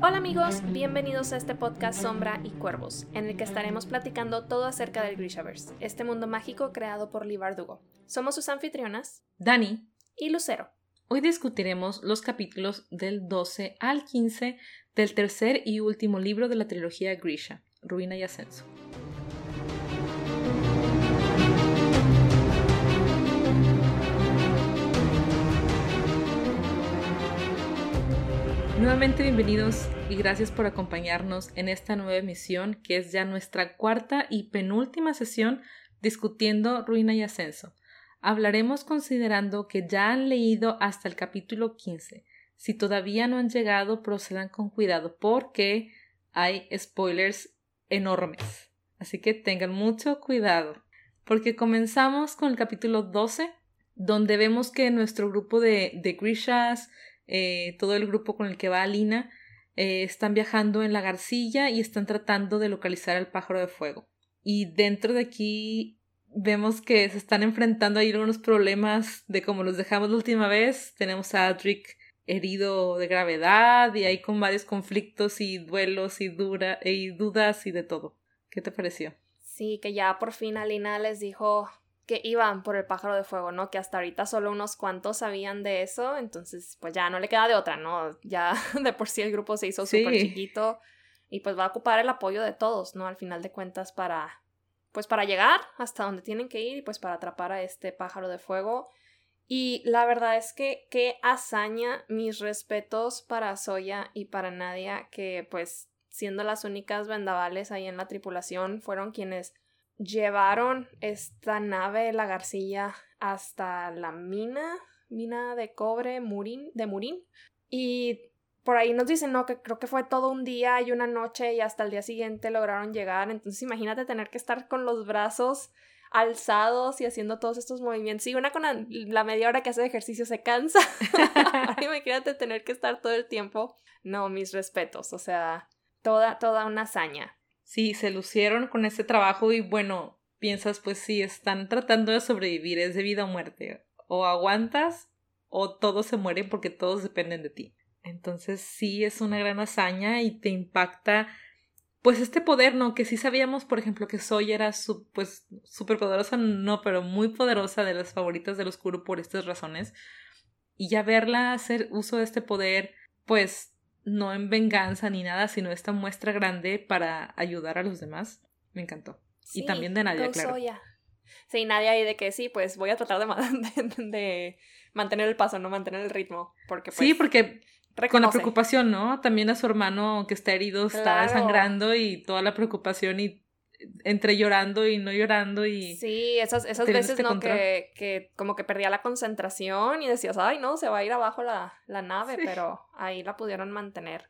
Hola amigos, bienvenidos a este podcast Sombra y Cuervos, en el que estaremos platicando todo acerca del Grishaverse, este mundo mágico creado por Lee Bardugo. Somos sus anfitrionas, Dani y Lucero. Hoy discutiremos los capítulos del 12 al 15 del tercer y último libro de la trilogía Grisha, Ruina y Ascenso. Nuevamente bienvenidos y gracias por acompañarnos en esta nueva emisión que es ya nuestra cuarta y penúltima sesión discutiendo Ruina y Ascenso. Hablaremos considerando que ya han leído hasta el capítulo 15. Si todavía no han llegado, procedan con cuidado porque hay spoilers enormes. Así que tengan mucho cuidado. Porque comenzamos con el capítulo 12, donde vemos que nuestro grupo de, de Grishas eh, todo el grupo con el que va Alina, eh, están viajando en la Garcilla y están tratando de localizar al pájaro de fuego. Y dentro de aquí vemos que se están enfrentando ahí algunos problemas de como los dejamos la última vez. Tenemos a Adric herido de gravedad y ahí con varios conflictos y duelos y, dudas y de todo. ¿Qué te pareció? Sí, que ya por fin Alina les dijo, que iban por el pájaro de fuego, ¿no? Que hasta ahorita solo unos cuantos sabían de eso, entonces pues ya no le queda de otra, ¿no? Ya de por sí el grupo se hizo súper chiquito y pues va a ocupar el apoyo de todos, ¿no? Al final de cuentas para pues para llegar hasta donde tienen que ir y pues para atrapar a este pájaro de fuego. Y la verdad es que qué hazaña, mis respetos para Soya y para Nadia, que pues siendo las únicas vendavales ahí en la tripulación, fueron quienes llevaron esta nave, la Garcilla, hasta la mina, mina de cobre Murín, de Murín. Y por ahí nos dicen, no, que creo que fue todo un día y una noche y hasta el día siguiente lograron llegar. Entonces imagínate tener que estar con los brazos alzados y haciendo todos estos movimientos. Sí, una con la, media hora que hace ejercicio se cansa. imagínate tener que estar todo el tiempo. No, mis respetos. O sea, toda, toda una hazaña sí, se lucieron con ese trabajo y bueno, piensas pues sí, están tratando de sobrevivir, es de vida o muerte. O aguantas o todos se mueren porque todos dependen de ti. Entonces sí es una gran hazaña y te impacta pues este poder, ¿no? Que sí sabíamos, por ejemplo, que Soy era su, pues súper poderosa, no, pero muy poderosa de las favoritas del oscuro por estas razones. Y ya verla hacer uso de este poder, pues no en venganza ni nada, sino esta muestra grande para ayudar a los demás. Me encantó. y también de Nadia, claro. Sí, Nadia ahí de que sí, pues voy a tratar de, de, mantener el paso, no mantener el ritmo. Porque, sí, pues, porque con la preocupación, ¿no? También a su hermano que está herido, está sangrando y toda la preocupación y entre llorando y no llorando y... Sí, esas, esas veces, este ¿no? Que, que, como que perdía la concentración y decías, ay, no, se va a ir abajo la, la nave, pero ahí la pudieron mantener.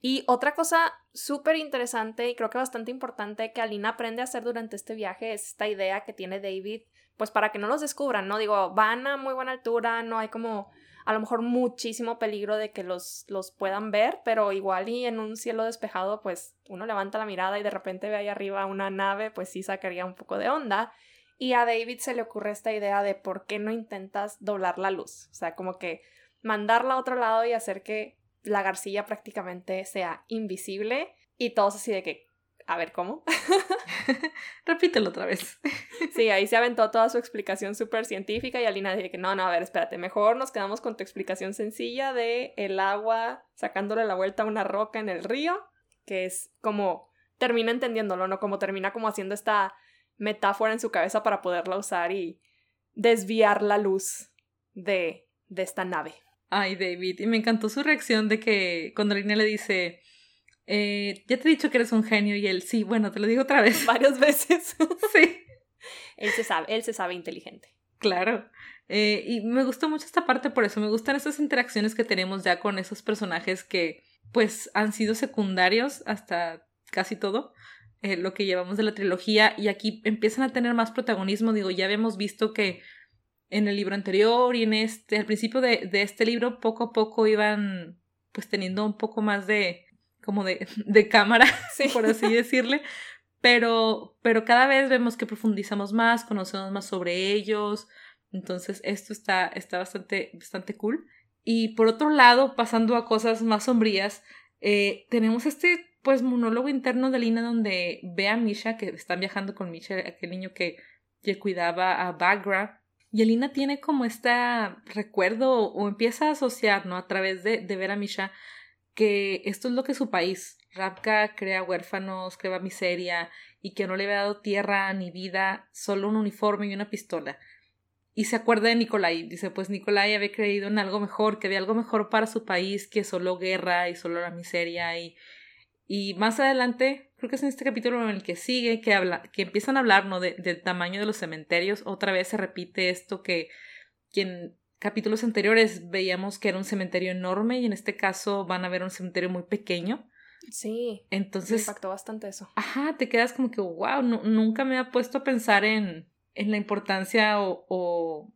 Y otra cosa súper interesante y creo que bastante importante que Alina aprende a hacer durante este viaje es esta idea que tiene David, pues para que no los descubran, ¿no? Digo, van a muy buena altura, no hay como a lo mejor muchísimo peligro de que los, los puedan ver, pero igual y en un cielo despejado, pues uno levanta la mirada y de repente ve ahí arriba una nave, pues sí sacaría un poco de onda. Y a David se le ocurre esta idea de por qué no intentas doblar la luz, o sea, como que mandarla a otro lado y hacer que la garcilla prácticamente sea invisible y todos así de que, a ver, ¿cómo? Repítelo otra vez. sí, ahí se aventó toda su explicación súper científica y Alina dice que no, no, a ver, espérate, mejor nos quedamos con tu explicación sencilla de el agua sacándole la vuelta a una roca en el río, que es como termina entendiéndolo, ¿no? Como termina como haciendo esta metáfora en su cabeza para poderla usar y desviar la luz de, de esta nave. Ay, David, y me encantó su reacción de que cuando Alina le dice, eh, ya te he dicho que eres un genio y él, sí, bueno, te lo digo otra vez. Varias veces. sí. Él se sabe, él se sabe inteligente. Claro. Eh, y me gustó mucho esta parte por eso. Me gustan esas interacciones que tenemos ya con esos personajes que, pues, han sido secundarios hasta casi todo. Eh, lo que llevamos de la trilogía y aquí empiezan a tener más protagonismo. Digo, ya habíamos visto que en el libro anterior y en este, al principio de, de este libro, poco a poco iban pues teniendo un poco más de, como de, de cámara, por así decirle. Pero, pero cada vez vemos que profundizamos más, conocemos más sobre ellos, Entonces, esto está, está bastante, bastante cool. Y por otro lado, pasando a cosas más sombrías, eh, tenemos este pues monólogo interno de Lina donde ve a Misha, que están viajando con Misha, aquel niño que, que cuidaba a Bagra. Y Alina tiene como este recuerdo o empieza a asociar, ¿no? A través de, de ver a Misha que esto es lo que su país. Rapka crea huérfanos, crea miseria y que no le había dado tierra ni vida, solo un uniforme y una pistola. Y se acuerda de Nikolai. Dice, pues Nikolai había creído en algo mejor, que había algo mejor para su país que solo guerra y solo la miseria y, y más adelante, creo que es en este capítulo en el que sigue, que, habla, que empiezan a hablar ¿no? de, del tamaño de los cementerios. Otra vez se repite esto que, que, en capítulos anteriores veíamos que era un cementerio enorme y en este caso van a ver un cementerio muy pequeño. Sí. Entonces. Me impactó bastante eso. Ajá, te quedas como que, wow, nunca me ha puesto a pensar en, en la importancia o, o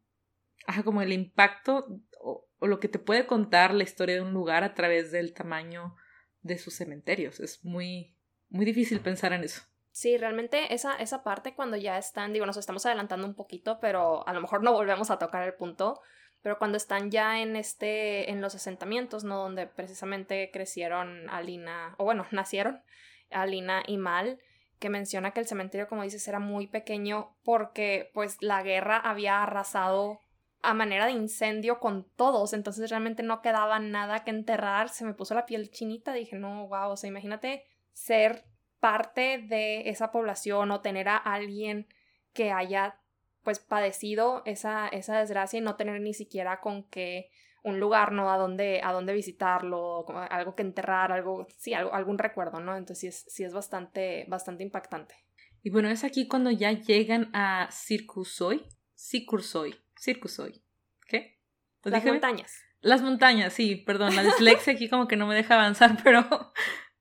ajá, como el impacto o, o lo que te puede contar la historia de un lugar a través del tamaño de sus cementerios. Es muy, muy difícil pensar en eso. Sí, realmente esa, esa parte cuando ya están, digo, nos estamos adelantando un poquito, pero a lo mejor no volvemos a tocar el punto, pero cuando están ya en este, en los asentamientos, ¿no? Donde precisamente crecieron Alina, o bueno, nacieron Alina y Mal, que menciona que el cementerio, como dices, era muy pequeño porque pues la guerra había arrasado a manera de incendio con todos, entonces realmente no quedaba nada que enterrar, se me puso la piel chinita, dije, no, wow, o sea, imagínate ser parte de esa población o tener a alguien que haya pues padecido esa, esa desgracia y no tener ni siquiera con qué un lugar, ¿no? A dónde, a dónde visitarlo, algo que enterrar, algo, sí, algo, algún recuerdo, ¿no? Entonces sí es, sí es bastante, bastante impactante. Y bueno, es aquí cuando ya llegan a Circusoy, Circusoy, Circusoy. ¿Qué? Las montañas. Las montañas, sí, perdón, la dislexia aquí como que no me deja avanzar, pero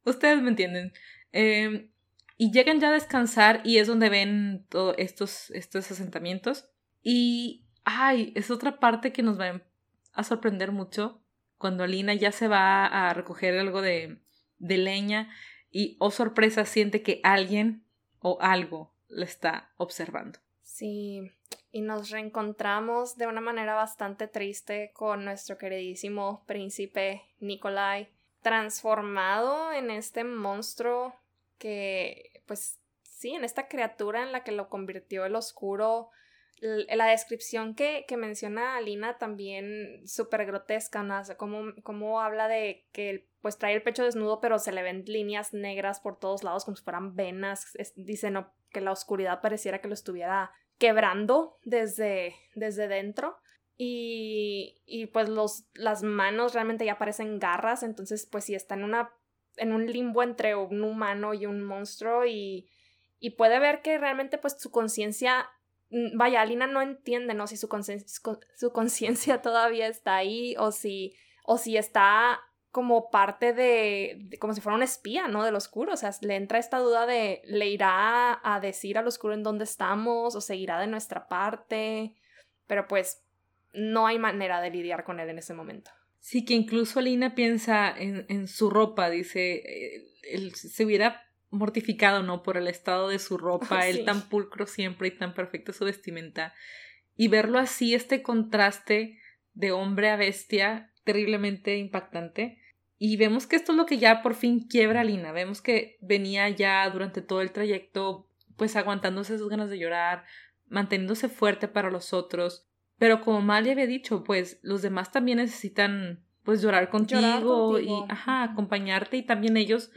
ustedes me entienden. Em, y llegan ya a descansar y es donde ven todos estos, estos asentamientos. Y, ay, es otra parte que nos va a sorprender mucho cuando Alina ya se va a recoger algo de, de leña y, oh sorpresa, siente que alguien o algo la está observando. Sí, y nos reencontramos de una manera bastante triste con nuestro queridísimo príncipe Nikolai, transformado en este monstruo que, pues sí, en esta criatura en la que lo convirtió el oscuro. La descripción que, que menciona Alina también súper grotesca, ¿no? como, habla de que pues trae el pecho desnudo pero se le ven líneas negras por todos lados como si fueran venas. dice no, que la oscuridad pareciera que lo estuviera quebrando desde, desde dentro. Y, y pues los, las manos realmente ya parecen garras, entonces pues sí está en, una, en un limbo entre un humano y un monstruo y, y puede ver que realmente pues su conciencia, mm, vaya, Alina no entiende, ¿no? Si su conciencia todavía está ahí o si, o si está como parte de, como si fuera un espía, ¿no? Del oscuro, o sea, le entra esta duda de, ¿le irá a decir al oscuro en dónde estamos o seguirá de nuestra parte? Pero pues no hay manera de lidiar con él en ese momento. Sí, que incluso Alina piensa en, en su ropa, dice, eh, él se hubiera mortificado, ¿no? Por el estado de su ropa, él tan pulcro siempre y tan perfecto su vestimenta. Y verlo así, este contraste de hombre a bestia, terriblemente impactante. Y vemos que esto es lo que ya por fin quiebra a Lina. Vemos que venía ya durante todo el trayecto, pues aguantándose sus ganas de llorar, manteniéndose fuerte para los otros. Pero como Mal había dicho, pues los demás también necesitan pues llorar contigo, y ajá, acompañarte y también ellos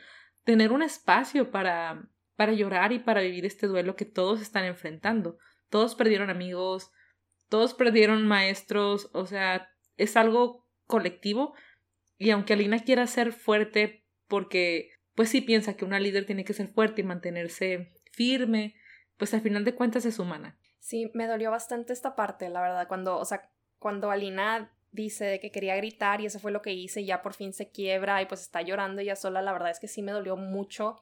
tener un espacio para para llorar y para vivir este duelo que todos están enfrentando. Todos perdieron amigos, todos perdieron maestros, o sea, es algo colectivo. Y aunque Alina quiera ser fuerte, porque pues sí piensa que una líder tiene que ser fuerte y mantenerse firme, pues al final de cuentas es humana. Sí, me dolió bastante esta parte, la verdad, cuando, o sea, cuando Alina dice de que quería gritar y eso fue lo que hice y ya por fin se quiebra y pues está llorando ella sola, la verdad es que sí me dolió mucho,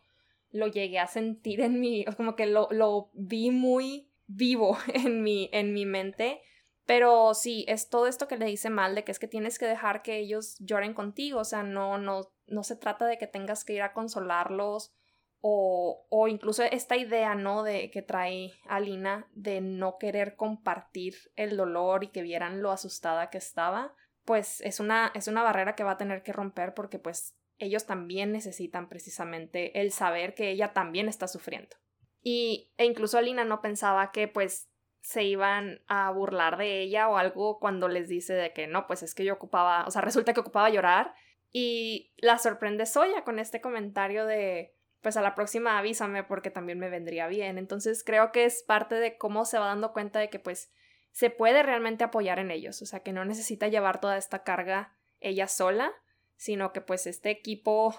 lo llegué a sentir en mi, como que lo, lo vi muy vivo en mi, en mi mente pero sí, es todo esto que le dice mal de que es que tienes que dejar que ellos lloren contigo, o sea, no, no, no se trata de que tengas que ir a consolarlos o, o incluso esta idea, ¿no? De que trae Alina de no querer compartir el dolor y que vieran lo asustada que estaba, pues es una, es una barrera que va a tener que romper porque pues ellos también necesitan precisamente el saber que ella también está sufriendo. Y, e incluso Alina no pensaba que pues se iban a burlar de ella o algo cuando les dice de que no, pues es que yo ocupaba, o sea, resulta que ocupaba llorar y la sorprende Soya con este comentario de pues a la próxima avísame porque también me vendría bien. Entonces creo que es parte de cómo se va dando cuenta de que pues se puede realmente apoyar en ellos, o sea, que no necesita llevar toda esta carga ella sola, sino que pues este equipo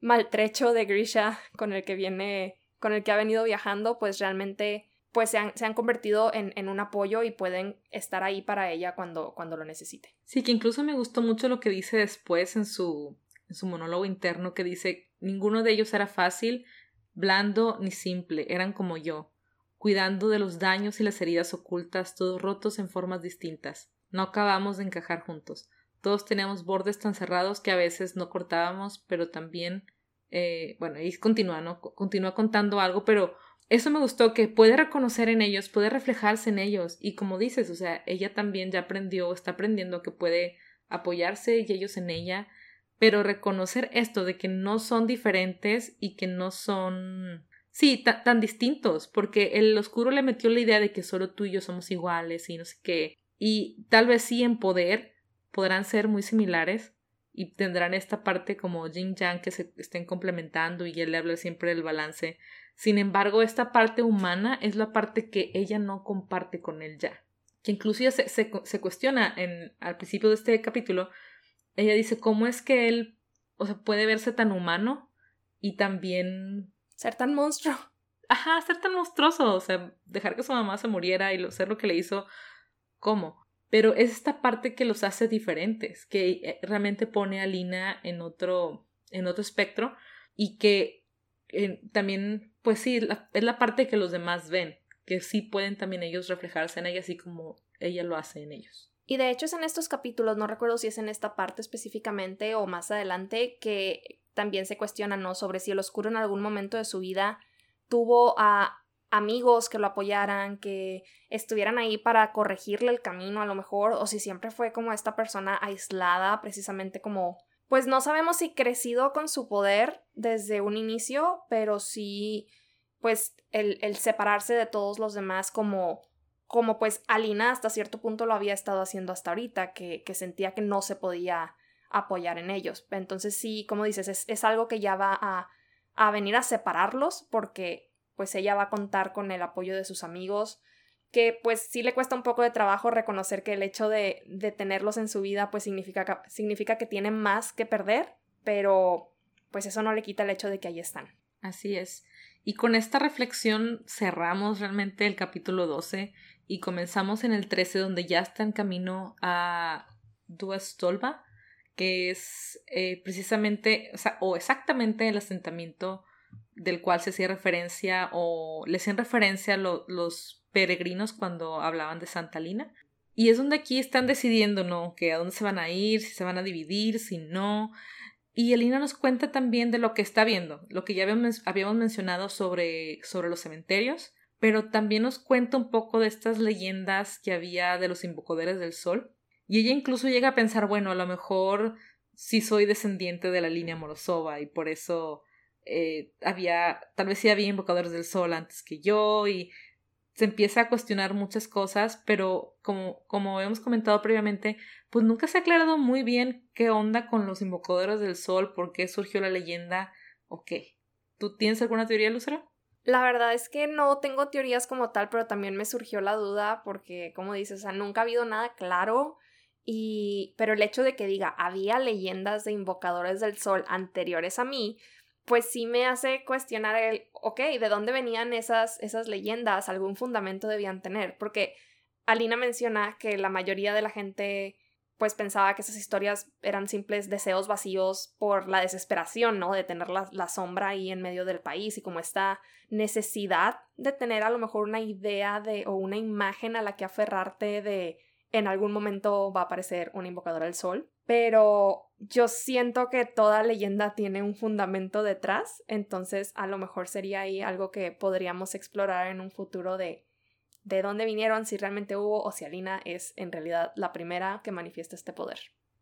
maltrecho de Grisha con el que viene, con el que ha venido viajando, pues realmente pues se han, se han convertido en, en, un apoyo y pueden estar ahí para ella cuando, cuando lo necesite. Sí, que incluso me gustó mucho lo que dice después en su, en su monólogo interno, que dice, ninguno de ellos era fácil, blando ni simple, eran como yo, cuidando de los daños y las heridas ocultas, todos rotos en formas distintas. No acabamos de encajar juntos. Todos teníamos bordes tan cerrados que a veces no cortábamos, pero también, eh, bueno, y continúa, ¿no? Continúa contando algo, pero eso me gustó, que puede reconocer en ellos, puede reflejarse en ellos. Y como dices, o sea, ella también ya aprendió, está aprendiendo que puede apoyarse y ellos en ella, pero reconocer esto de que no son diferentes y que no son, sí, tan distintos, porque el oscuro le metió la idea de que solo tú y yo somos iguales y no sé qué. Y tal vez sí en poder podrán ser muy similares y tendrán esta parte como Jin Yang que se estén complementando y él le habla siempre del balance sin embargo, esta parte humana es la parte que ella no comparte con él ya. Que incluso se, se, cuestiona en, al principio de este capítulo. Ella dice cómo es que él o sea, puede verse tan humano y también... Ser tan monstruo. Ajá, ser tan monstruoso. O sea, dejar que su mamá se muriera y hacer lo que le hizo. ¿Cómo? Pero es esta parte que los hace diferentes, que eh, realmente pone a Lina en otro, en otro espectro y que eh, también pues sí, es la parte que los demás ven, que sí pueden también ellos reflejarse en ella, así como ella lo hace en ellos. Y de hecho es en estos capítulos, no recuerdo si es en esta parte específicamente o más adelante, que también se cuestiona, ¿no? Sobre si el oscuro en algún momento de su vida tuvo a amigos que lo apoyaran, que estuvieran ahí para corregirle el camino a lo mejor, o si siempre fue como esta persona aislada, precisamente como pues no sabemos si crecido con su poder desde un inicio, pero sí, pues el, el separarse de todos los demás como, como pues Alina hasta cierto punto lo había estado haciendo hasta ahorita, que, que sentía que no se podía apoyar en ellos. Entonces sí, como dices, es, es algo que ya va a, a venir a separarlos porque pues ella va a contar con el apoyo de sus amigos, que pues sí le cuesta un poco de trabajo reconocer que el hecho de, de tenerlos en su vida pues significa, significa que tienen más que perder, pero pues eso no le quita el hecho de que ahí están. Así es. Y con esta reflexión cerramos realmente el capítulo 12 y comenzamos en el 13 donde ya está en camino a Duastolva, que es eh, precisamente, o, exactamente el asentamiento del cual se hacía referencia o le hacían referencia los peregrinos cuando hablaban de Santa Lina. Y es donde aquí están decidiendo, ¿no? Que a dónde se van a ir, si se van a dividir, si no. Y Elina nos cuenta también de lo que está viendo, lo que ya habíamos mencionado sobre, sobre los cementerios, pero también nos cuenta un poco de estas leyendas que había de los invocadores del sol. Y ella incluso llega a pensar, bueno, a lo mejor sí soy descendiente de la línea Morosova y por eso eh, había, tal vez sí había invocadores del sol antes que yo y se empieza a cuestionar muchas cosas, pero como, como hemos comentado previamente, pues nunca se ha aclarado muy bien qué onda con los invocadores del sol, por qué surgió la leyenda o qué. ¿Tú tienes alguna teoría, Lucero? La verdad es que no tengo teorías como tal, pero también me surgió la duda porque, como dices, o sea, nunca ha habido nada claro y pero el hecho de que diga había leyendas de invocadores del sol anteriores a mí, pues sí me hace cuestionar el, ok, ¿de dónde venían esas, esas leyendas? ¿Algún fundamento debían tener? Porque Alina menciona que la mayoría de la gente pues pensaba que esas historias eran simples deseos vacíos por la desesperación, ¿no? De tener la, la, sombra ahí en medio del país y como esta necesidad de tener a lo mejor una idea de o una imagen a la que aferrarte de en algún momento va a aparecer un invocador al sol. Pero yo siento que toda leyenda tiene un fundamento detrás, entonces a lo mejor sería ahí algo que podríamos explorar en un futuro de de dónde vinieron, si realmente hubo o si Alina es en realidad la primera que manifiesta este poder.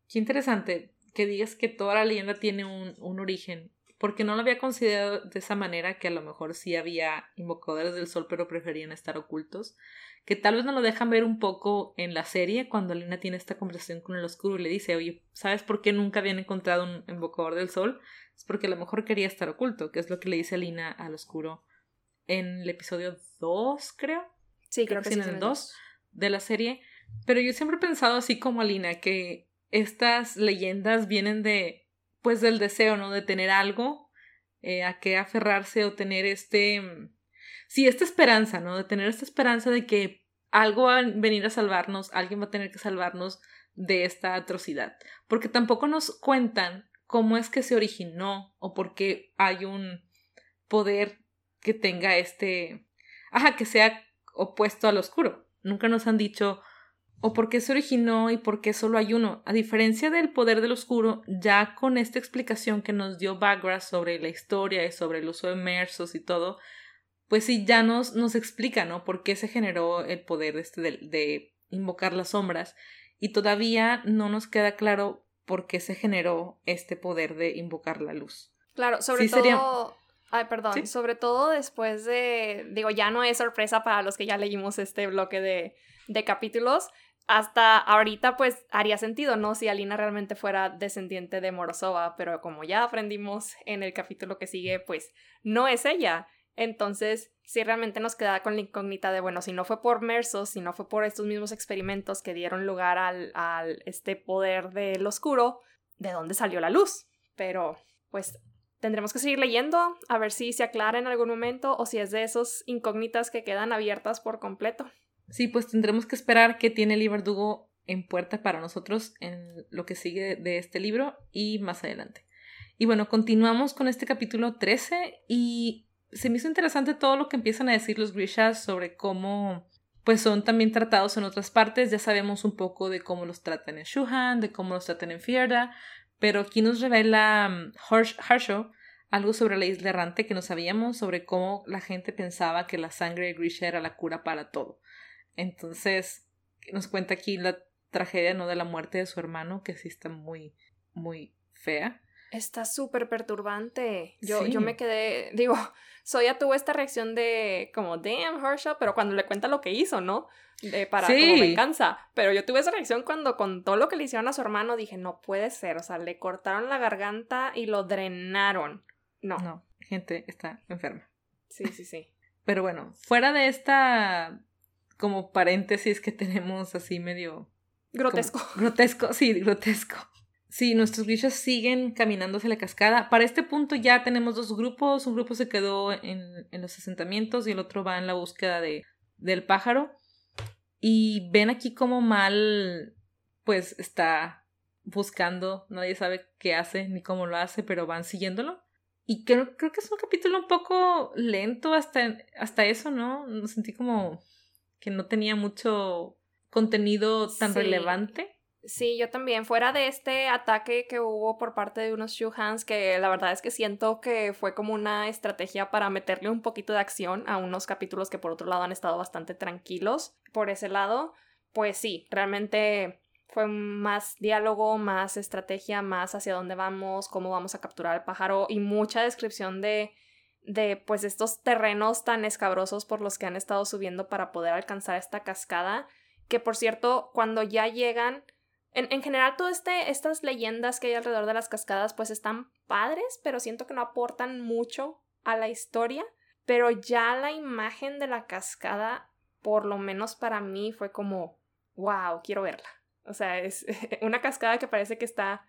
Qué interesante que digas que toda la leyenda tiene un, un origen, porque no lo había considerado de esa manera, que a lo mejor sí había invocadores del sol, pero preferían estar ocultos, que tal vez nos lo dejan ver un poco en la serie cuando Alina tiene esta conversación con el oscuro y le dice, oye, ¿sabes por qué nunca habían encontrado un invocador del sol? Es porque a lo mejor quería estar oculto, que es lo que le dice Alina al oscuro en el episodio 2, creo. Sí, creo, que, sí. En el 2 de la serie. Pero yo siempre he pensado así como Alina, que estas leyendas vienen de, pues, del deseo, ¿no? De tener algo eh, a qué aferrarse o tener este, sí, esta esperanza, ¿no? De tener esta esperanza de que algo va a venir a salvarnos, alguien va a tener que salvarnos de esta atrocidad. Porque tampoco nos cuentan cómo es que se originó o por qué hay un poder que tenga este, ajá, que sea opuesto al oscuro. Nunca nos han dicho o por qué se originó y por qué solo hay uno. A diferencia del poder del oscuro, ya con esta explicación que nos dio Bagrass sobre la historia y sobre el uso de Mersos y todo, pues sí, ya nos, nos explica, ¿no? Por qué se generó el poder este de, de invocar las sombras. Y todavía no nos queda claro por qué se generó este poder de invocar la luz. Claro, sobre todo Ay, perdón. Sobre todo después de. Digo, ya no es sorpresa para los que ya leímos este bloque de, de capítulos. Hasta ahorita, pues haría sentido, ¿no? Si Alina realmente fuera descendiente de Morozova, pero como ya aprendimos en el capítulo que sigue, pues no es ella. Entonces, si realmente nos queda con la incógnita de, bueno, si no fue por Mersos, si no fue por estos mismos experimentos que dieron lugar al, al este poder del oscuro, ¿de dónde salió la luz? Pero, pues tendremos que seguir leyendo a ver si se aclara en algún momento o si es de esos incógnitas que quedan abiertas por completo. Sí, pues tendremos que esperar que tiene el Verdugo en puerta para nosotros en lo que sigue de este libro y más adelante. Y bueno, continuamos con este capítulo 13 y se me hizo interesante todo lo que empiezan a decir los Grishas sobre cómo pues son también tratados en otras partes. Ya sabemos un poco de cómo los tratan en Shuhan, de cómo los tratan en Fierda, pero aquí nos revela um, Harshaw algo sobre la isla errante que no sabíamos, sobre cómo la gente pensaba que la sangre de Grisha era la cura para todo. Entonces, nos cuenta aquí la tragedia no de la muerte de su hermano, que sí está muy, muy fea. Está súper perturbante. Yo, yo me quedé, digo, Soya tuvo esta reacción de como, damn, Harshaw, pero cuando le cuenta lo que hizo, ¿no? De, para como venganza. Pero yo tuve esa reacción cuando con todo lo que le hicieron a su hermano dije, no puede ser. O sea, le cortaron la garganta y lo drenaron. No. No, gente está enferma. Sí, sí, sí. Pero bueno, fuera de esta como paréntesis que tenemos así medio... Grotesco. grotesco, sí, grotesco. Sí, nuestros bichos siguen caminando hacia la cascada. Para este punto ya tenemos dos grupos. Un grupo se quedó en, en los asentamientos y el otro va en la búsqueda de, del pájaro. Y ven aquí como mal, pues está buscando, nadie sabe qué hace ni cómo lo hace, pero van siguiéndolo. Y creo, creo que es un capítulo un poco lento hasta, hasta eso, ¿no? Sentí como que no tenía mucho contenido tan relevante. Sí, yo también. Fuera de este ataque que hubo por parte de unos Shuhans, que la verdad es que siento que fue como una estrategia para meterle un poquito de acción a unos capítulos que por otro lado han estado bastante tranquilos. Por ese lado, pues sí, realmente fue más diálogo, más estrategia, más hacia dónde vamos, cómo vamos a capturar al pájaro y mucha descripción de, de pues estos terrenos tan escabrosos por los que han estado subiendo para poder alcanzar esta cascada, que por cierto, cuando ya llegan, en, en general todas este, estas leyendas que hay alrededor de las cascadas pues están padres, pero siento que no aportan mucho a la historia, pero ya la imagen de la cascada, por lo menos para mí, fue como, wow, quiero verla. O sea, es una cascada que parece que está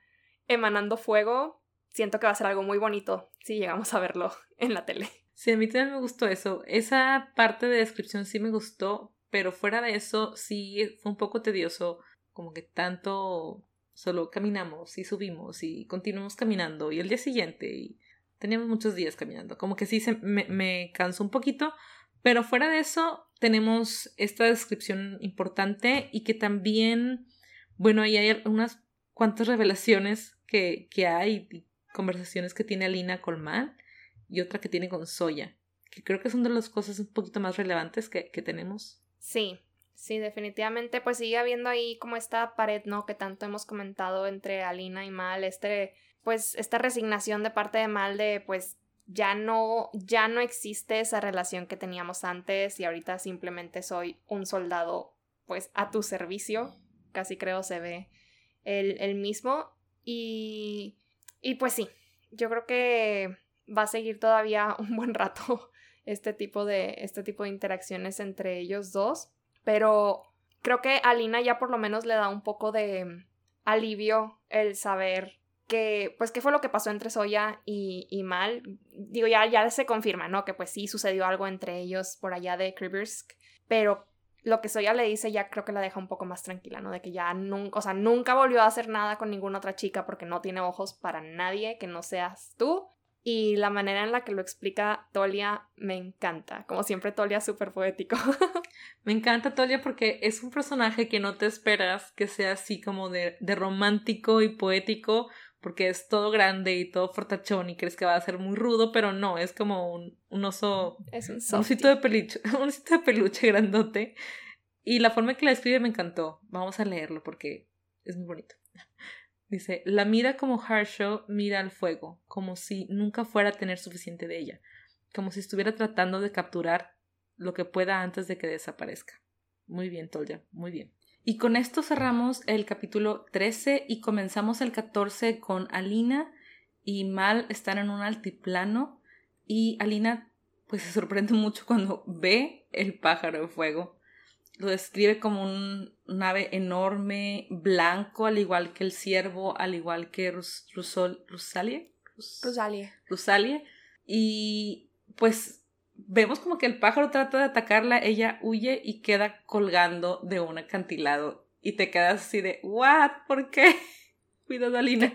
emanando fuego. Siento que va a ser algo muy bonito si llegamos a verlo en la tele. Sí, a mí también me gustó eso. Esa parte de descripción sí me gustó, pero fuera de eso sí fue un poco tedioso, como que tanto solo caminamos y subimos y continuamos caminando y el día siguiente y teníamos muchos días caminando, como que sí se, me, me cansó un poquito, pero fuera de eso tenemos esta descripción importante y que también bueno, ahí hay unas cuantas revelaciones que, que hay, conversaciones que tiene Alina con Mal y otra que tiene con Soya, que creo que son de las cosas un poquito más relevantes que, que tenemos. Sí, sí, definitivamente, pues sigue habiendo ahí como esta pared, ¿no? Que tanto hemos comentado entre Alina y Mal, este, pues, esta resignación de parte de Mal de, pues, ya no, ya no existe esa relación que teníamos antes y ahorita simplemente soy un soldado, pues, a tu servicio, casi creo se ve el, el mismo y, y pues sí, yo creo que va a seguir todavía un buen rato este tipo de, este tipo de interacciones entre ellos dos. Pero creo que a Lina ya por lo menos le da un poco de alivio el saber que, pues, qué fue lo que pasó entre Soya y, y Mal. Digo, ya, ya se confirma, ¿no? Que pues sí sucedió algo entre ellos por allá de Kribersk, pero lo que Soya le dice ya creo que la deja un poco más tranquila, ¿no? De que ya nunca, o sea, nunca volvió a hacer nada con ninguna otra chica porque no tiene ojos para nadie que no seas tú y la manera en la que lo explica Tolia me encanta. Como siempre, Tolia es súper poético. me encanta Tolia porque es un personaje que no te esperas que sea así como de, de romántico y poético, porque es todo grande y todo fortachón y crees que va a ser muy rudo, pero no, es como un, un oso. Es un, un osito de peluche, un osito de peluche grandote. Y la forma en que la escribe me encantó. Vamos a leerlo porque es muy bonito. Dice, la mira como Harshaw mira al fuego, como si nunca fuera a tener suficiente de ella, como si estuviera tratando de capturar lo que pueda antes de que desaparezca. Muy bien, Tolja, muy bien. Y con esto cerramos el capítulo 13 y comenzamos el 14 con Alina y Mal están en un altiplano y Alina pues se sorprende mucho cuando ve el pájaro de fuego lo describe como un, ave enorme, blanco, al igual que el ciervo, al igual que Rus, Rusalie. Rusalie. Rusalie. Y pues vemos como que el pájaro trata de atacarla, ella huye y queda colgando de un acantilado. Y te quedas así de, ¿what? ¿Por qué? Cuidado, Alina.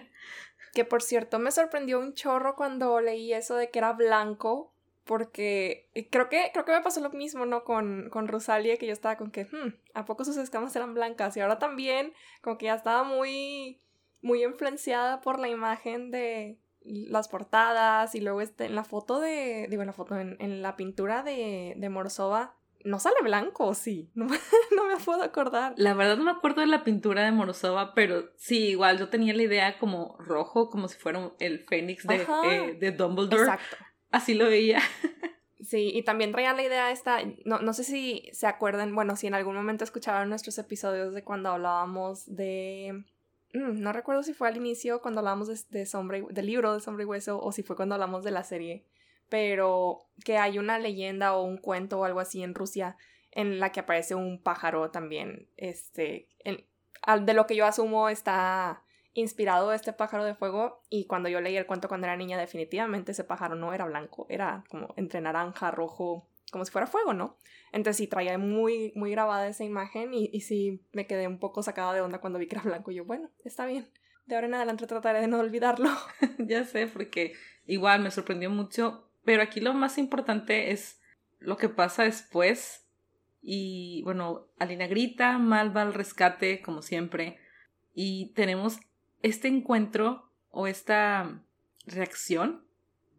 Que por cierto me sorprendió un chorro cuando leí eso de que era blanco, porque creo que, creo que me pasó lo mismo, ¿no? Con, con Rosalia, que yo estaba con que, hmm, ¿a poco sus escamas eran blancas? Y ahora también, como que ya estaba muy, muy influenciada por la imagen de las portadas y luego este, en la foto de, digo, en la foto, en, en la pintura de, de Morozova, no sale blanco, sí, no, no, me puedo acordar. La verdad no me acuerdo de la pintura de Morozova, pero sí, igual yo tenía la idea como rojo, como si fuera el fénix de, eh, de Dumbledore. Exacto. Así lo veía. Sí, y también traía la idea esta, no, no sé si se acuerdan, bueno, si en algún momento escucharon nuestros episodios de cuando hablábamos de... Mm, no recuerdo si fue al inicio cuando hablábamos de, del libro de Sombra y Hueso o si fue cuando hablamos de la serie, pero que hay una leyenda o un cuento o algo así en Rusia en la que aparece un pájaro también, este, de lo que yo asumo está inspirado este pájaro de fuego y cuando yo leí el cuento cuando era niña definitivamente ese pájaro no era blanco, era como entre naranja, rojo, como si fuera fuego, ¿no? Entonces sí traía muy, muy grabada esa imagen y, y sí me quedé un poco sacada de onda cuando vi que era blanco y yo, bueno, está bien. De ahora en adelante trataré de no olvidarlo. ya sé, porque igual me sorprendió mucho, pero aquí lo más importante es lo que pasa después. Y bueno, Alina grita, Mal va al rescate, como siempre. Y tenemos este encuentro o esta reacción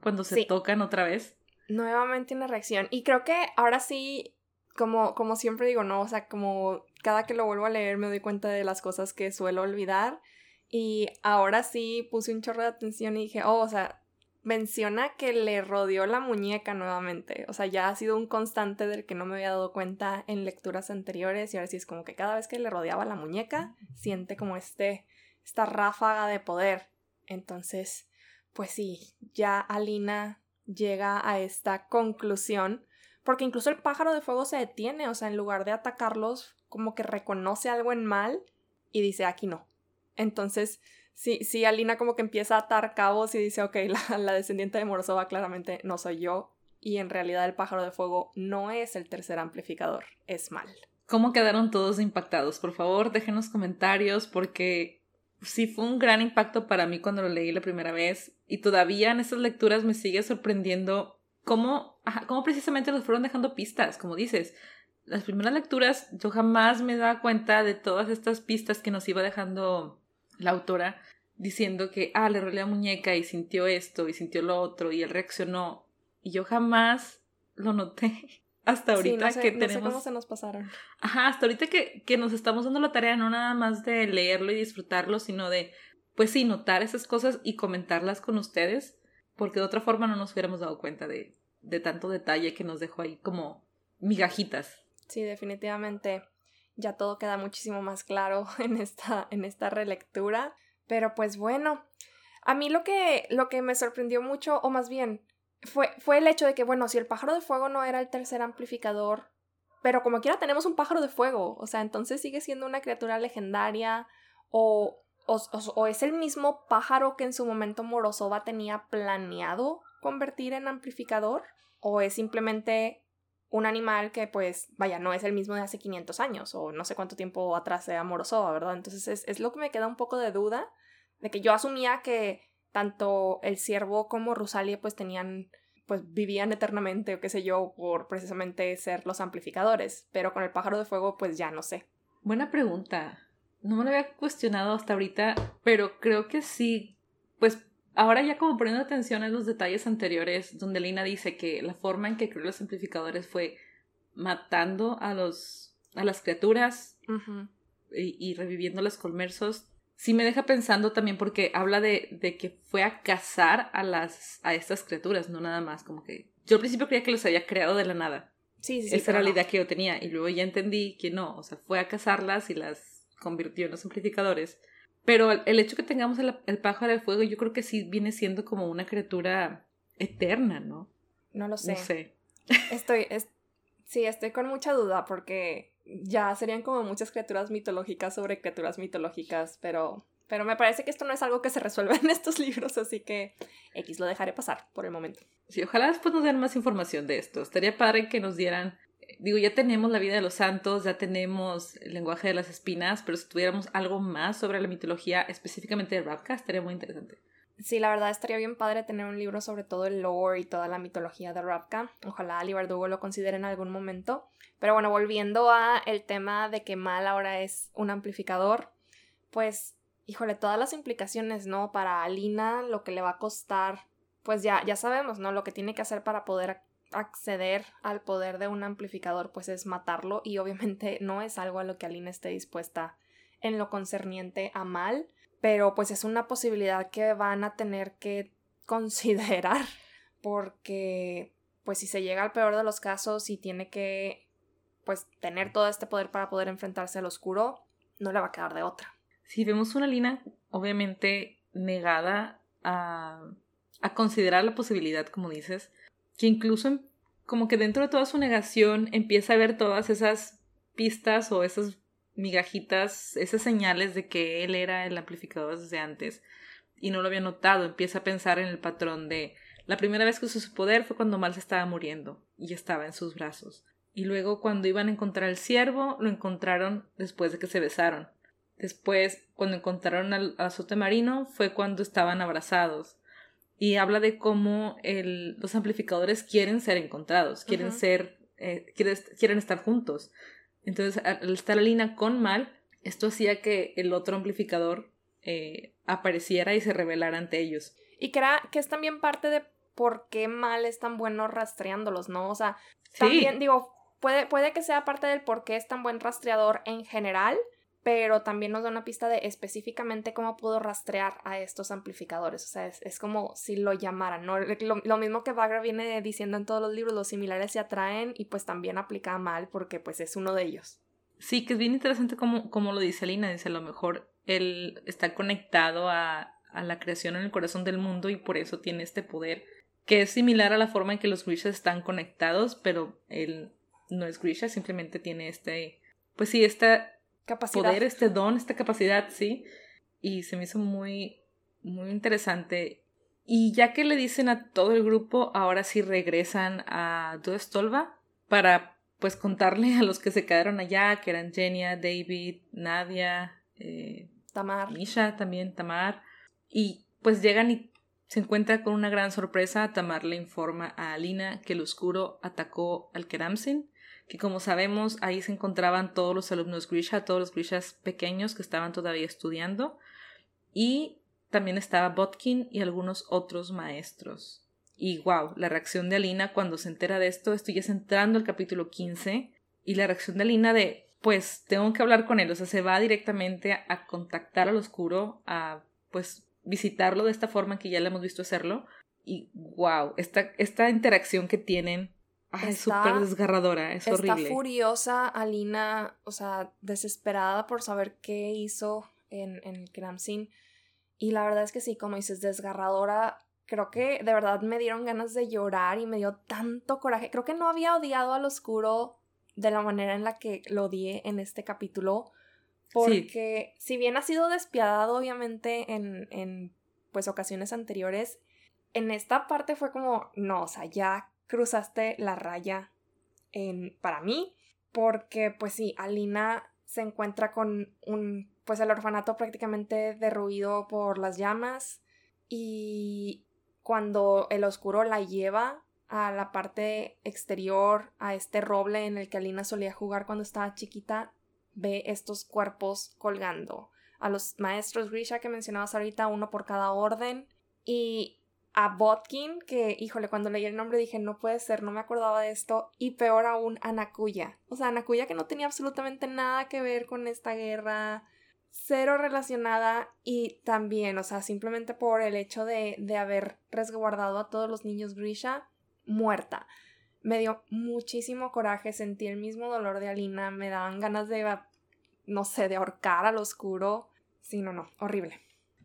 cuando se tocan otra vez. Nuevamente una reacción. Y creo que ahora sí, como, como siempre digo, ¿no? O sea, como cada que lo vuelvo a leer me doy cuenta de las cosas que suelo olvidar. Y ahora sí puse un chorro de atención y dije, oh, o sea, menciona que le rodeó la muñeca nuevamente. O sea, ya ha sido un constante del que no me había dado cuenta en lecturas anteriores. Y ahora sí es como que cada vez que le rodeaba la muñeca, siente como este esta ráfaga de poder. Entonces, pues sí, ya Alina llega a esta conclusión, porque incluso el pájaro de fuego se detiene, o sea, en lugar de atacarlos, como que reconoce algo en mal y dice, aquí no. Entonces, sí, sí, Alina como que empieza a atar cabos y dice, ok, la, la descendiente de Morozova claramente no soy yo, y en realidad el pájaro de fuego no es el tercer amplificador, es mal. ¿Cómo quedaron todos impactados? Por favor, déjenos comentarios porque sí fue un gran impacto para mí cuando lo leí la primera vez y todavía en estas lecturas me sigue sorprendiendo cómo, cómo precisamente nos fueron dejando pistas, como dices. Las primeras lecturas yo jamás me daba cuenta de todas estas pistas que nos iba dejando la autora. diciendo que, ah, le rolé la muñeca y sintió esto y sintió lo otro y él reaccionó. Y yo jamás lo noté. Hasta ahorita que tenemos. cómo se nos pasaron. Ajá, hasta ahorita que, que nos estamos dando la tarea no nada más de leerlo y disfrutarlo, sino de, pues sí, notar esas cosas y comentarlas con ustedes, porque de otra forma no nos hubiéramos dado cuenta de, de tanto detalle que nos dejó ahí como migajitas. Sí, definitivamente ya todo queda muchísimo más claro en esta, en esta relectura. Pero pues bueno, a mí lo que, lo que me sorprendió mucho, o más bien, fue, fue el hecho de que, bueno, si el pájaro de fuego no era el tercer amplificador, pero como quiera tenemos un pájaro de fuego, o sea, entonces sigue siendo una criatura legendaria, o, o, es el mismo pájaro que en su momento Morozova tenía planeado convertir en amplificador, o es simplemente un animal que pues vaya, no es el mismo de hace 500 años o no sé cuánto tiempo atrás sea Morozova, ¿verdad? Entonces es, es, lo que me queda un poco de duda, de que yo asumía que tanto el ciervo como Rusalia pues tenían, pues vivían eternamente o qué sé yo, por precisamente ser los amplificadores, pero con el pájaro de fuego pues ya no sé. Buena pregunta. No me lo había cuestionado hasta ahorita, pero creo que sí, pues Ahora ya como poniendo atención a los detalles anteriores, donde Lina dice que la forma en que creó los amplificadores fue matando a los a las criaturas y, y, reviviendo los colmersos, sí me deja pensando también porque habla de, de, que fue a cazar a las a estas criaturas, no nada más, como que yo al principio creía que los había creado de la nada. Sí, sí, sí. Esa era la idea que yo tenía y luego ya entendí que no, o sea, fue a cazarlas y las convirtió en los amplificadores. Pero el hecho que tengamos el, pájaro de fuego, yo creo que sí viene siendo como una criatura eterna, ¿no? No lo sé. No sé. Estoy, es, sí, estoy con mucha duda porque ya serían como muchas criaturas mitológicas sobre criaturas mitológicas, pero, pero me parece que esto no es algo que se resuelva en estos libros, así que X lo dejaré pasar por el momento. Sí, ojalá después nos den más información de esto. Estaría padre que nos dieran digo, ya tenemos la vida de los santos, ya tenemos el lenguaje de las espinas, pero si tuviéramos algo más sobre la mitología específicamente de Ravka, estaría muy interesante. Sí, la verdad estaría bien padre tener un libro sobre todo el lore y toda la mitología de Ravka. Ojalá Ali Bardugo lo considere en algún momento. Pero bueno, volviendo a el tema de que Mal ahora es un amplificador, pues, híjole, todas las implicaciones, ¿no? Para Alina, lo que le va a costar, pues ya, ya sabemos, ¿no? Lo que tiene que hacer para poder acceder al poder de un amplificador pues es matarlo y obviamente no es algo a lo que Aline esté dispuesta en lo concerniente a mal, pero pues es una posibilidad que van a tener que considerar porque pues si se llega al peor de los casos y tiene que pues tener todo este poder para poder enfrentarse al oscuro, no le va a quedar de otra. Si vemos una Lina obviamente negada a, a considerar la posibilidad, como dices, que incluso como que dentro de toda su negación empieza a ver todas esas pistas o esas migajitas, esas señales de que él era el amplificador desde antes y no lo había notado, empieza a pensar en el patrón de la primera vez que usó su poder fue cuando Mal se estaba muriendo y estaba en sus brazos. Y luego cuando iban a encontrar al ciervo, lo encontraron después de que se besaron. Después, cuando encontraron al azote marino, fue cuando estaban abrazados y habla de cómo el, los amplificadores quieren ser encontrados, quieren ser, eh, quieren, estar juntos. Entonces, al estar Alina con Mal, esto hacía que el otro amplificador eh, apareciera y se revelara ante ellos. Y que, era, que es también parte de por qué Mal es tan bueno rastreándolos, ¿no? O sea, también digo, puede, puede que sea parte del por qué es tan buen rastreador en general, pero también nos da una pista de específicamente cómo pudo rastrear a estos amplificadores. O sea, es, como si lo llamaran, ¿no? Lo, mismo que Bagra viene diciendo en todos los libros, los similares se atraen y pues también aplica mal porque pues es uno de ellos. Sí, que es bien interesante como, como lo dice Lina, dice a lo mejor él está conectado a, a la creación en el corazón del mundo y por eso tiene este poder que es similar a la forma en que los Grishas están conectados, pero él no es Grisha, simplemente tiene este, pues sí, esta capacidad. poder, este don, esta capacidad, sí. Y se me hizo muy, muy interesante. Y ya que le dicen a todo el grupo, ahora sí regresan a Duestolva para pues contarle a los que se quedaron allá, que eran Genia, David, Nadia, eh, Tamar. Misha también, Tamar. Y pues llegan y se encuentra con una gran sorpresa. Tamar le informa a Alina que el oscuro atacó al Keramsin que como sabemos ahí se encontraban todos los alumnos Grisha, todos los Grishas pequeños que estaban todavía estudiando y también estaba Botkin y algunos otros maestros. Y wow, la reacción de Alina cuando se entera de esto, estoy ya entrando al capítulo 15, y la reacción de Alina de, pues tengo que hablar con él, o sea, se va directamente a, contactar al oscuro, a pues visitarlo de esta forma que ya le hemos visto hacerlo. Y wow, esta, esta interacción que tienen es súper desgarradora, es horrible. Está furiosa Alina, o sea, desesperada por saber qué hizo en, en el Kramsin. Y la verdad es que sí, como dices, desgarradora. Creo que de verdad me dieron ganas de llorar y me dio tanto coraje. Creo que no había odiado al oscuro de la manera en la que lo odié en este capítulo. Porque si bien ha sido despiadado, obviamente, en, en pues ocasiones anteriores, en esta parte fue como, no, o sea, ya cruzaste la raya en, para mí, porque pues sí, Alina se encuentra con un, pues el orfanato prácticamente derruido por las llamas y cuando el oscuro la lleva a la parte exterior, a este roble en el que Alina solía jugar cuando estaba chiquita, ve estos cuerpos colgando. A los maestros Grisha que mencionabas ahorita, uno por cada orden, y a Botkin, que, híjole, cuando leí el nombre dije, no puede ser, no me acordaba de esto, y peor aún, a Nakuya. O sea, Nakuya que no tenía absolutamente nada que ver con esta guerra, cero relacionada, y también, o sea, simplemente por el hecho de, de haber resguardado a todos los niños Grisha, muerta. Me dio muchísimo coraje, sentí el mismo dolor de Alina, me daban ganas de, no sé, de ahorcar al oscuro. Sí, no, no, horrible.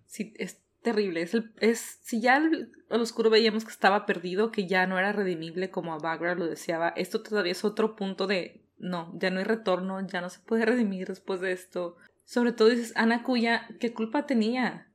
Sí, es terrible. Es, el, es si ya el, oscuro veíamos que estaba perdido, que ya no era redimible como a Bagra lo deseaba, esto todavía es otro punto de no, ya no hay retorno, ya no se puede redimir después de esto. Sobre todo dices, Ana Cuya, ¿qué culpa tenía?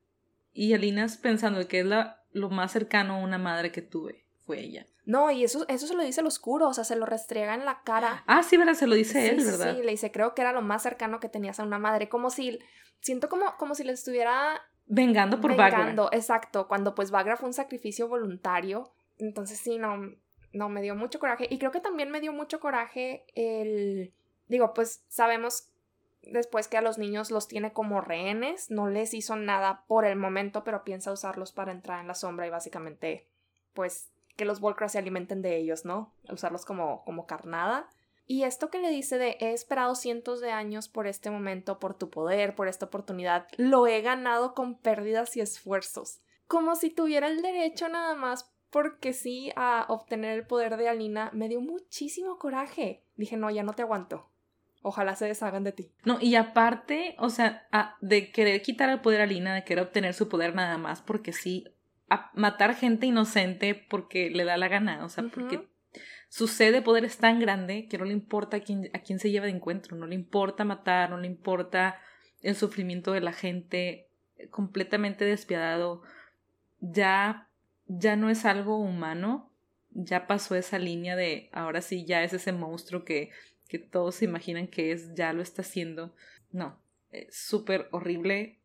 Y Alinas pensando que es la, lo más cercano a una madre que tuve, fue ella. No, y eso, eso se lo dice el oscuro, o sea, se lo restriega en la cara. Ah, sí, ¿verdad? Se lo dice él, ¿verdad? Sí, le dice, creo que era lo más cercano que tenías a una madre, como si, siento como, como si le estuviera Vengando por Vengando, exacto, cuando pues Bagra fue un sacrificio voluntario. Entonces sí, no, no, me dio mucho coraje. Y creo que también me dio mucho coraje el... Digo, pues sabemos después que a los niños los tiene como rehenes, no les hizo nada por el momento, pero piensa usarlos para entrar en la sombra y básicamente, pues, que los Volcras se alimenten de ellos, ¿no? Usarlos como, como carnada. Y esto que le dice de he esperado cientos de años por este momento, por tu poder, por esta oportunidad, lo he ganado con pérdidas y esfuerzos. Como si tuviera el derecho nada más porque sí a obtener el poder de Alina, me dio muchísimo coraje. Dije, no, ya no te aguanto. Ojalá se deshagan de ti. No, y aparte, o sea, de querer quitar el poder a Alina, de querer obtener su poder nada más porque sí, a matar gente inocente porque le da la gana, o sea, porque su sed de poder es tan grande que no le importa a quién, a quién se lleva de encuentro, no le importa matar, no le importa el sufrimiento de la gente, completamente despiadado. Ya, ya no es algo humano, ya pasó esa línea de ahora sí ya es ese monstruo que, que todos se imaginan que es, ya lo está haciendo. No, es súper horrible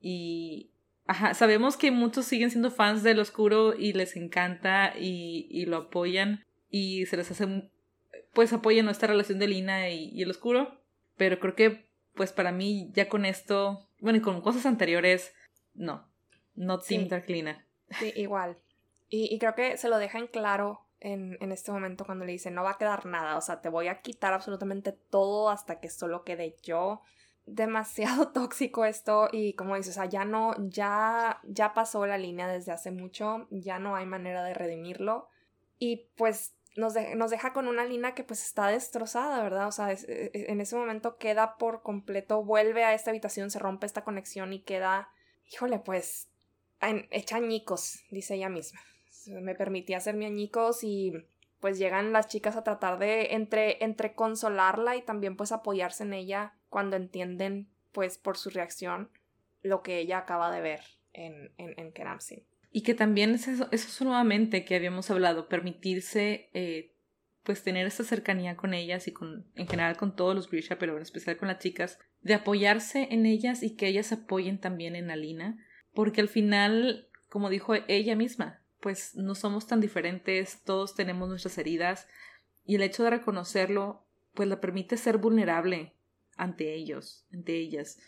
y Ajá, sabemos que muchos siguen siendo fans del oscuro y les encanta y, y lo apoyan, y se les hace, pues apoyan nuestra relación de Lina y, el oscuro, pero creo que, pues para mí, ya con esto, bueno, y con cosas anteriores, no, no Team Dark Lina. Sí, igual. Y, y, creo que se lo deja en claro en, en este momento cuando le dice, no va a quedar nada, o sea, te voy a quitar absolutamente todo hasta que solo quede yo demasiado tóxico esto y como dices, o sea, ya no, ya, ya pasó la línea desde hace mucho, ya no hay manera de redimirlo y pues nos, nos deja con una Lina que pues está destrozada, ¿verdad? O sea, e, e, en ese momento queda por completo, vuelve a esta habitación, se rompe esta conexión y queda, híjole, pues, hecha añicos, dice ella misma. Me permitía hacerme añicos y pues llegan las chicas a tratar de entre, entre consolarla y también pues apoyarse en ella cuando entienden pues por su reacción lo que ella acaba de ver en, en, en. Y que también es eso, eso nuevamente que habíamos hablado, permitirse eh, pues tener esa cercanía con ellas y con, en general con todos los Grisha, pero en especial con las chicas, de apoyarse en ellas y que ellas apoyen también en Alina, porque al final, como dijo ella misma, pues no somos tan diferentes, todos tenemos nuestras heridas y el hecho de reconocerlo, pues la permite ser vulnerable ante ellos, ante ellas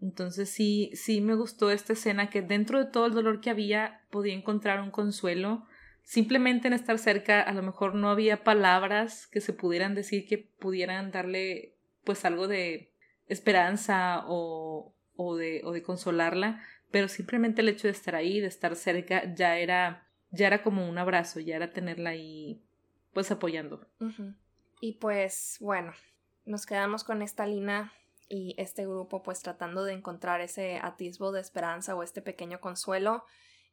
Entonces sí, sí me gustó esta escena que dentro de todo el dolor que había podía encontrar un consuelo. Simplemente en estar cerca a lo mejor no había palabras que se pudieran decir que pudieran darle pues algo de esperanza o, o, de, o de consolarla, pero simplemente el hecho de estar ahí, de estar cerca, ya era, ya era como un abrazo, ya era tenerla ahí pues apoyando. Y pues bueno, nos quedamos con esta Lina y este grupo pues tratando de encontrar ese atisbo de esperanza o este pequeño consuelo.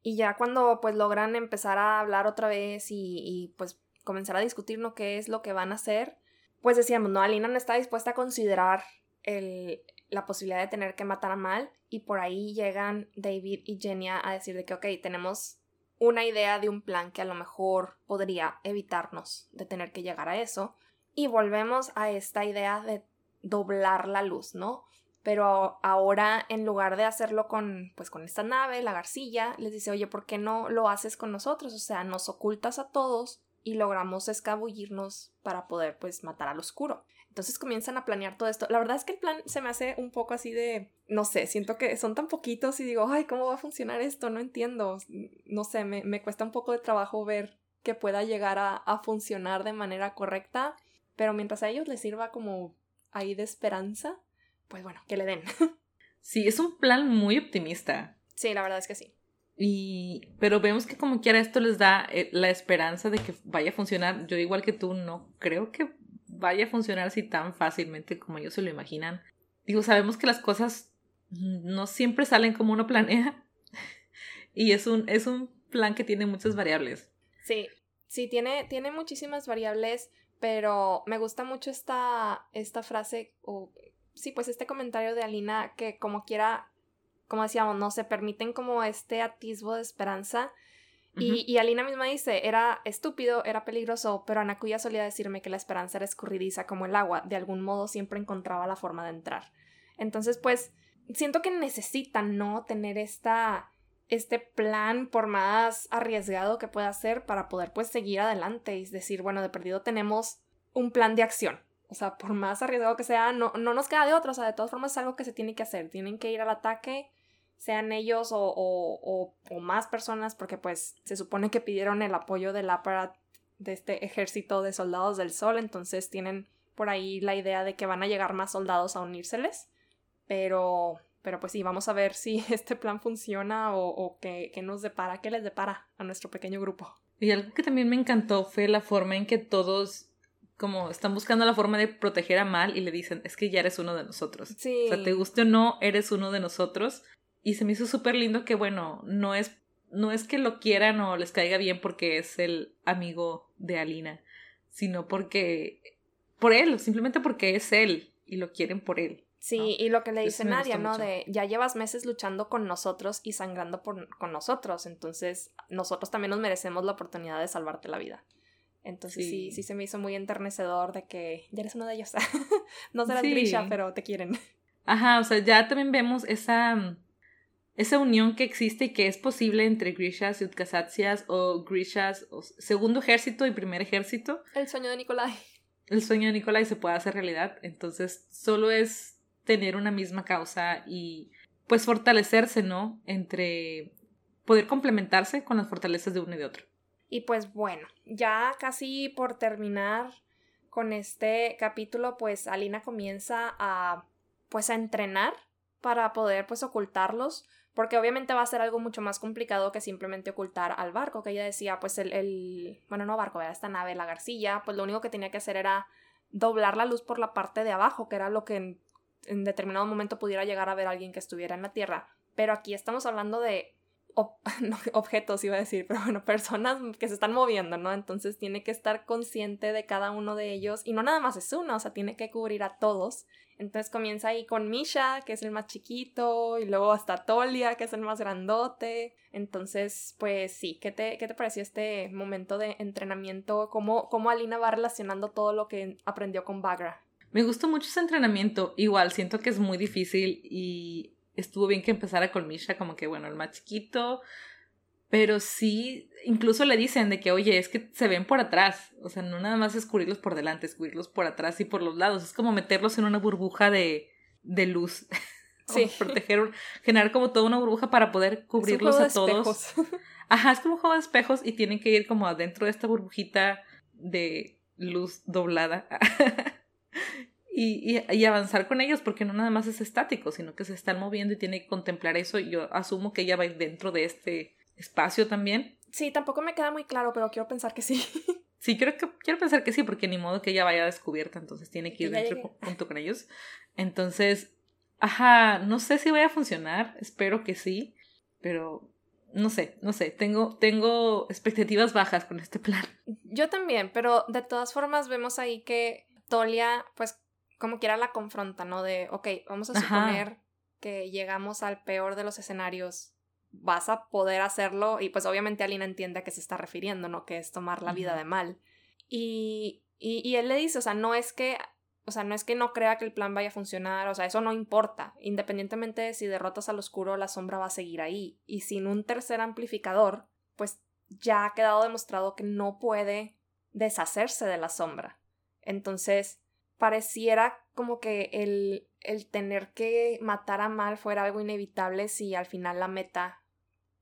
Y ya cuando pues logran empezar a hablar otra vez y, pues comenzar a discutir ¿no? qué es lo que van a hacer, pues decíamos, no, Alina no está dispuesta a considerar el, la posibilidad de tener que matar a Mal y por ahí llegan David y Genia a decir de que, ok, tenemos una idea de un plan que a lo mejor podría evitarnos de tener que llegar a eso. Y volvemos a esta idea de doblar la luz, ¿no? Pero ahora en lugar de hacerlo con pues con esta nave, la garcilla, les dice, "Oye, ¿por qué no lo haces con nosotros? O sea, nos ocultas a todos y logramos escabullirnos para poder pues matar al oscuro." Entonces comienzan a planear todo esto. La verdad es que el plan se me hace un poco así de, no sé, siento que son tan poquitos y digo, ay, ¿cómo va a funcionar esto? No entiendo. No sé, me, me cuesta un poco de trabajo ver que pueda llegar a, a, funcionar de manera correcta, pero mientras a ellos les sirva como ahí de esperanza, pues bueno, que le den. sí, es un plan muy optimista. Sí, la verdad es que sí. Y, pero vemos que como quiera esto les da eh, la esperanza de que vaya a funcionar. Yo igual que tú no creo que vaya a funcionar así tan fácilmente como ellos se lo imaginan. Digo, sabemos que las cosas no siempre salen como uno planea y es un, es un plan que tiene muchas variables. Sí, sí, tiene, tiene muchísimas variables, pero me gusta mucho esta, esta frase o sí, pues este comentario de Alina que como quiera, como decíamos, no se permiten como este atisbo de esperanza y, Alina misma dice, era estúpido, era peligroso, pero Anakuya solía decirme que la esperanza era escurridiza como el agua, de algún modo siempre encontraba la forma de entrar. Entonces, pues, siento que necesitan, ¿no? Tener esta, este plan, por más arriesgado que pueda ser, para poder, pues, seguir adelante y decir, bueno, de perdido tenemos un plan de acción. O sea, por más arriesgado que sea, no, no nos queda de otra, o sea, de todas formas es algo que se tiene que hacer, tienen que ir al ataque sean ellos o, o, o, más personas, porque pues se supone que pidieron el apoyo del aparat de este ejército de soldados del sol, entonces tienen por ahí la idea de que van a llegar más soldados a unírseles, pero, pero pues sí, vamos a ver si este plan funciona o, o qué, qué nos depara, qué les depara a nuestro pequeño grupo. Y algo que también me encantó fue la forma en que todos como están buscando la forma de proteger a Mal y le dicen, es que ya eres uno de nosotros. Sí. O sea, te guste o no, eres uno de nosotros. Y se me hizo súper lindo que, bueno, no es, no es que lo quieran o les caiga bien porque es el amigo de Alina, sino porque, por él, simplemente porque es él y lo quieren por él. Sí, y lo que le dice Nadia, ¿no? De ya llevas meses luchando con nosotros y sangrando por, con nosotros, entonces nosotros también nos merecemos la oportunidad de salvarte la vida. Entonces sí, sí, se me hizo muy enternecedor de que ya eres uno de ellos. no serás Grisha, pero te quieren. Ajá, o sea, ya también vemos esa esa unión que existe y que es posible entre Grishas y Utkasatsias o Grishas, o segundo ejército y primer ejército. El sueño de Nikolai. El sueño de Nikolai se puede hacer realidad, entonces solo es tener una misma causa y pues fortalecerse, ¿no? Entre poder complementarse con las fortalezas de uno y de otro. Y pues bueno, ya casi por terminar con este capítulo, pues Alina comienza a pues a entrenar para poder pues ocultarlos porque obviamente va a ser algo mucho más complicado que simplemente ocultar al barco, que ella decía, pues el, el bueno, no barco, era esta nave, la garcilla, pues lo único que tenía que hacer era doblar la luz por la parte de abajo, que era lo que en, determinado momento pudiera llegar a ver a alguien que estuviera en la Tierra. Pero aquí estamos hablando de objetos, iba a decir, pero bueno, personas que se están moviendo, ¿no? Entonces tiene que estar consciente de cada uno de ellos y no nada más es uno, o sea, tiene que cubrir a todos entonces comienza ahí con Misha, que es el más chiquito, y luego hasta Tolia, que es el más grandote. Entonces, pues sí, ¿qué te, qué te pareció este momento de entrenamiento? ¿Cómo, ¿Cómo Alina va relacionando todo lo que aprendió con Bagra? Me gustó mucho ese entrenamiento. Igual, siento que es muy difícil y estuvo bien que empezara con Misha, como que, bueno, el más chiquito, pero sí, incluso le dicen de que, oye, es que se ven por atrás. O sea, no nada más es cubrirlos por delante, es cubrirlos por atrás y por los lados. Es como meterlos en una burbuja de, de luz. Sí. proteger, generar como toda una burbuja para poder cubrirlos a todos. Ajá, es como un juego de espejos y tienen que ir como adentro de esta burbujita de luz doblada. y, y, avanzar con ellos porque no nada más es estático, sino que se están moviendo y tiene que contemplar eso. Y yo asumo que ella va dentro de este espacio también. Sí, tampoco me queda muy claro, pero quiero pensar que sí. Sí, creo que, quiero pensar que sí, porque ni modo que ella vaya descubierta, entonces tiene que ir dentro junto con ellos. Entonces, ajá, no sé si vaya a funcionar, espero que sí, pero no sé, no sé, tengo, tengo expectativas bajas con este plan. Yo también, pero de todas formas vemos ahí que Tolia, pues como quiera la confronta, ¿no? De, ok, vamos a suponer que llegamos al peor de los escenarios vas a poder hacerlo y pues obviamente Alina entiende a qué se está refiriendo, ¿no? Que es tomar la vida de mal. Y, y, él le dice, o sea, no es que, o sea, no es que no crea que el plan vaya a funcionar, o sea, eso no importa. Independientemente de si derrotas al oscuro, la sombra va a seguir ahí. Y sin un tercer amplificador, pues ya ha quedado demostrado que no puede deshacerse de la sombra. Entonces, pareciera como que el, el tener que matar a Mal fuera algo inevitable si al final la meta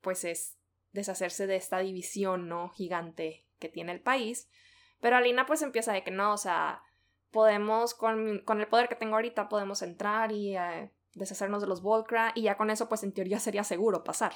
pues es deshacerse de esta división, ¿no? Gigante que tiene el país. Pero Alina pues empieza de que no, o sea, podemos, con, con el poder que tengo ahorita, podemos entrar y eh, deshacernos de los Volcra y ya con eso pues en teoría sería seguro pasar.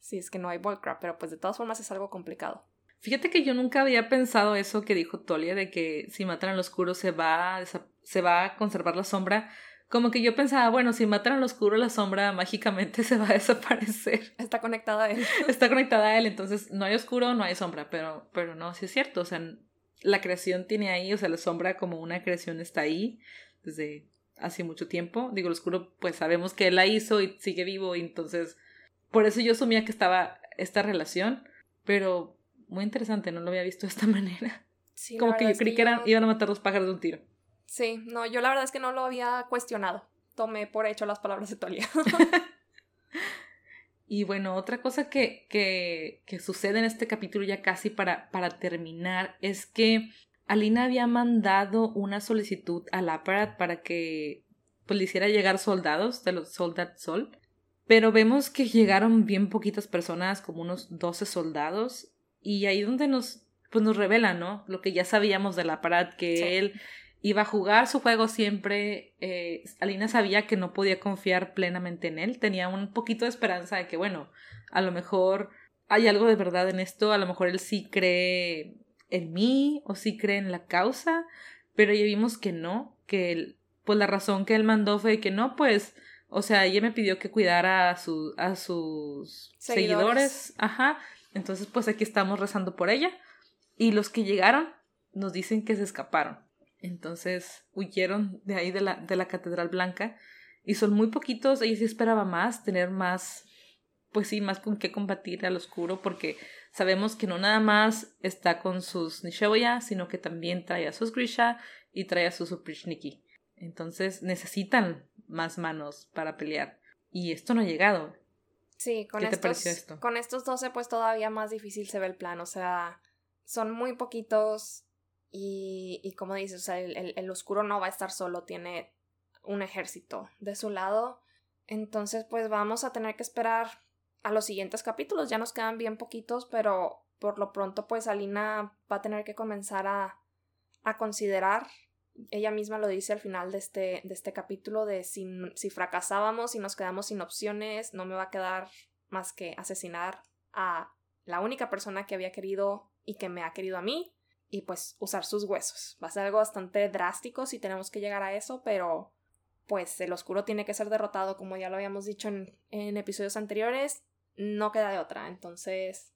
Si es que no hay Volcra, pero pues de todas formas es algo complicado. Fíjate que yo nunca había pensado eso que dijo Tolia de que si matan al oscuro se va, se va a conservar la sombra como que yo pensaba, bueno, si matan al oscuro, la sombra mágicamente se va a desaparecer. Está conectada a él. Está conectada a él, entonces no hay oscuro, no hay sombra, pero, pero no, sí es cierto, o sea, la creación tiene ahí, o sea, la sombra como una creación está ahí desde hace mucho tiempo. Digo, el oscuro, pues sabemos que él la hizo y sigue vivo, y entonces, por eso yo asumía que estaba esta relación, pero muy interesante, no lo había visto de esta manera. Sí, como que yo creí que, iban a matar dos pájaros de un tiro. Sí, no, yo la verdad es que no lo había cuestionado. Tomé por hecho las palabras de Tolia. y bueno, otra cosa que, que, que, sucede en este capítulo ya casi para, para terminar es que Alina había mandado una solicitud al Aparat para que pues, le hiciera llegar soldados de los Soldat Sol. Pero vemos que llegaron bien poquitas personas, como unos 12 soldados. Y ahí donde nos, pues nos revela, ¿no? Lo que ya sabíamos del Aparat, que él iba a jugar su juego siempre. Eh, Alina sabía que no podía confiar plenamente en él. Tenía un poquito de esperanza de que, bueno, a lo mejor hay algo de verdad en esto. A lo mejor él sí cree en mí o sí cree en la causa. Pero ya vimos que no, que él, pues la razón que él mandó fue que no, pues, o sea, ella me pidió que cuidara a, su, a sus seguidores. seguidores. Ajá. Entonces, pues aquí estamos rezando por ella. Y los que llegaron nos dicen que se escaparon. Entonces huyeron de ahí de la, de la Catedral Blanca y son muy poquitos. Ella sí esperaba más, tener más, pues sí, más con qué combatir al oscuro porque sabemos que no nada más está con sus Nishoya, sino que también trae a sus Grisha y trae a sus Uprishniki. Entonces necesitan más manos para pelear. Y esto no ha llegado. Sí, con, estos, esto? con estos 12 pues todavía más difícil se ve el plan. O sea, son muy poquitos y, y como dices, el, el, oscuro no va a estar solo, tiene un ejército de su lado. Entonces, pues vamos a tener que esperar a los siguientes capítulos. Ya nos quedan bien poquitos, pero por lo pronto, pues Alina va a tener que comenzar a, a considerar. Ella misma lo dice al final de este, de este capítulo: de si, si fracasábamos y nos quedamos sin opciones, no me va a quedar más que asesinar a la única persona que había querido y que me ha querido a mí y pues usar sus huesos. Va a ser algo bastante drástico si tenemos que llegar a eso, pero pues el oscuro tiene que ser derrotado como ya lo habíamos dicho en, en episodios anteriores, no queda de otra. Entonces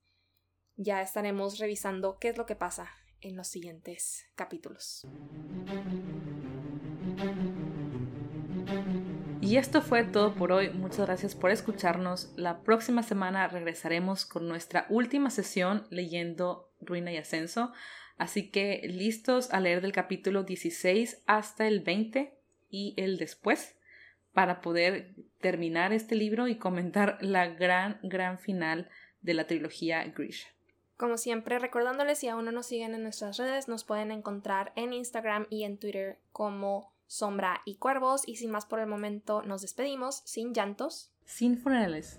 ya estaremos revisando qué es lo que pasa en los siguientes capítulos. Y esto fue todo por hoy. Muchas gracias por escucharnos. La próxima semana regresaremos con nuestra última sesión leyendo Ruina y Ascenso. Así que listos a leer del capítulo 16 hasta el 20 y el después para poder terminar este libro y comentar la gran, gran final de la trilogía Grisha. Como siempre, recordándoles si aún no nos siguen en nuestras redes, nos pueden encontrar en Instagram y en Twitter como Sombra y Cuervos y sin más por el momento nos despedimos, sin llantos. Sin funerales.